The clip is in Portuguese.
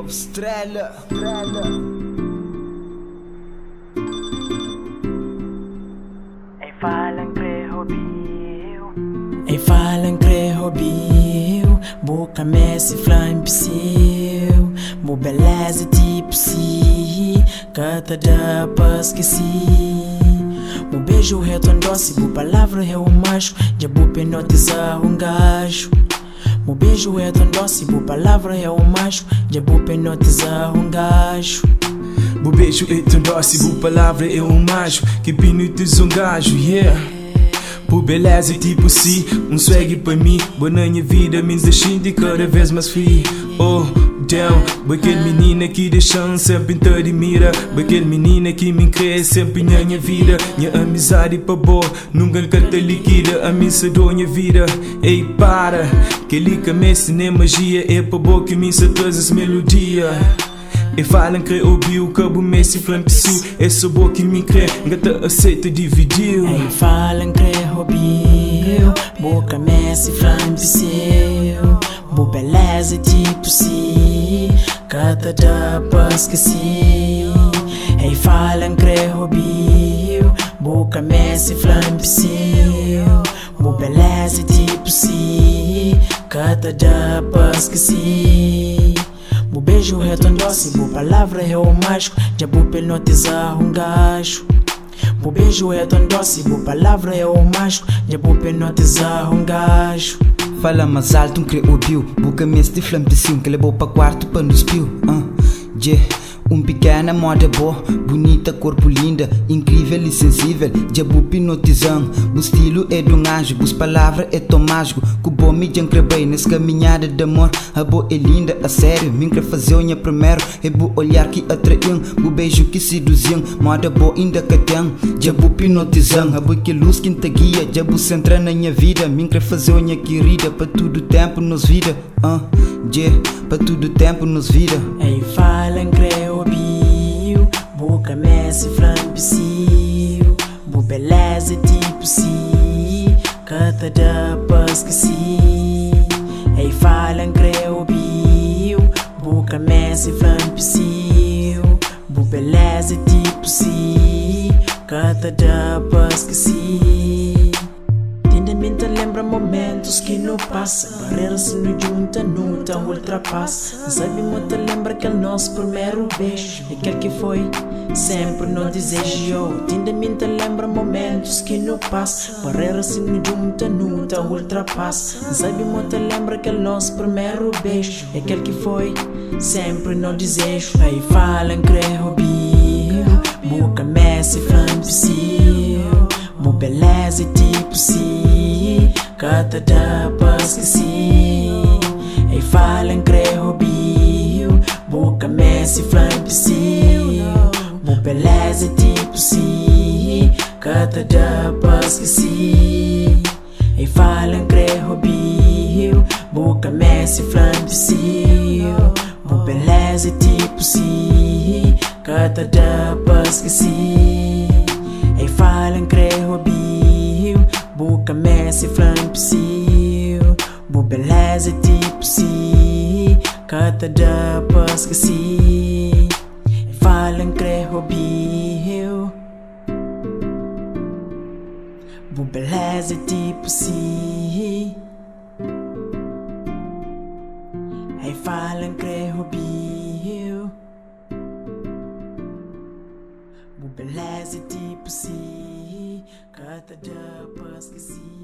Novo Estrela. Ei falam que roubio Ei falam que roubio Boca Messi flam psiu Bo beleza tipo si. Cata da paz que si. Bo beijo retorno doce Bo palavra é um macho. Já bo penotizar um gajo Bo beijo retorno doce Bo palavra é um macho Já bo penotizar um gajo Bu beijo e tão doce, bu palavra é um macho Que pinitos um gajo, yeah. Bu beleza tipo si, um swag pra mim Boa na minha vida, me deixando cada vez mais free Oh, damn Aquele menina que deixam sempre em mira. Aquele menina que me crê sempre na minha vida. Minha amizade pra boa, nunca canta liquida. A mim se dou minha vida. Ei, para Que liga me nem magia. É pra boa que me todas as melodias e falam que ouviu o cabo Messi flam psu É boa que me crê, gata aceita dividiu. Ei, falam que roubio Boca Messi flam psiu Bo beleza tipo si Cata da paz que si Ei, falam que roubio Boca Messi flam psiu Bo beleza tipo si Cata da paz que si Bo beijo retorno doce, bo palavra é o mágico. Já bo penotizar um gajo. Bo beijo retorno doce, bo palavra é o mágico. Já bo penotizar um gajo Fala mais alto, um Buca mês de flam de sim Que levou pra quarto pra nos piu uh, yeah. Um pequena moda boa, bonita, corpo linda, incrível e sensível. Jabu hipnotizando, o estilo é de um anjo, as palavras é tão mágico. Que bom me bem nessa caminhada de amor. A boa é linda, a sério, me quer fazer unha primeiro. É o olhar que atraiu, o beijo que seduziu. Moda boa ainda que tem, jabu hipnotizando. A boa que luz que te guia, jabu centra na minha vida. Me quer fazer unha querida, para todo tempo nos vida. Uh, yeah, para todo tempo nos vida. Ei, creu bio Boca Messi flam psiu Bo beleza tipo si Cata da paz que si Ei, falam creu bio Boca Messi flam psiu Bo beleza tipo si Cata da paz que si momentos que não passa. Barreiras no junta, nunca ultrapassa. Sabe muito lembra aquele nosso primeiro beijo. Aquele que foi? Sempre não desejou Tendamente lembra momentos que não passa. Barreiras no junta, nunca ultrapassa. Sabe muito lembra aquele nosso primeiro beijo. Aquele que foi? Sempre não desejo. Aí falam que roubio Boca Messi, flam psiu Bo beleza tipo si Cata da paz que si Ei falam que roubio Boca Messi flam psiu Bo beleza tipo si Cata da paz que si Ei falam que roubio Boca Messi flam psiu Bo beleza tipo si Cata da paz que si Ei falam que roubio Boca Messi flam psiu Bo beleza tipo si Cata da paz que si Ei falam que roubio beleza tipo si Ei falam que roubio Bo beleza tipo si da paz que si